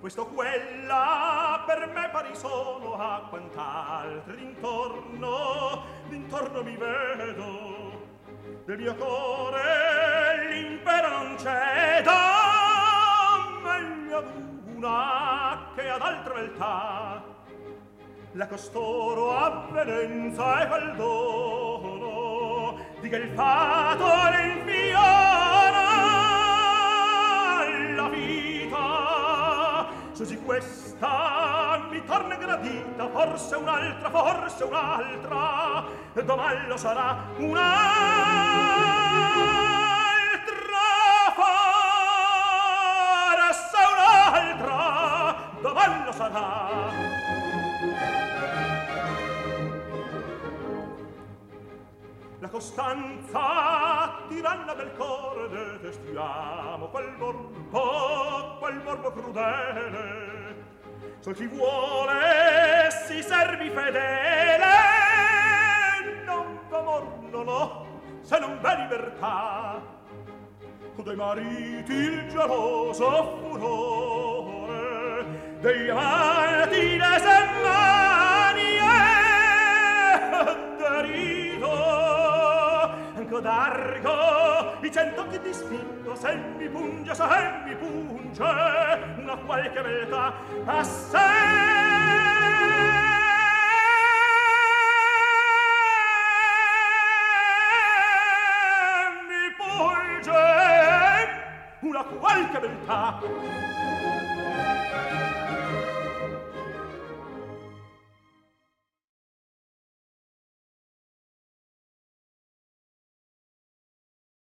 questo quella per me pari solo a quant'altri d'intorno d'intorno mi vedo del mio cuore l'impero non ceda meglio ad una che ad altra beltà la costoro avvenenza e quel dono di che il fato l'infiora così questa mi torna gradita forse un'altra forse un'altra domani lo sarà un'altra forse un'altra domani lo sarà. La costanza tiranna del core detestiamo quel morbo corpo crudele sol chi vuole si servi fedele. Non comor non ho se non v'è libertà. Dei mariti il geloso furore dei amanti le semmanie derido anco d'argo i che ti spingo se mi punge se mi punge a qualche meta a sé mi pulge una qualche beltà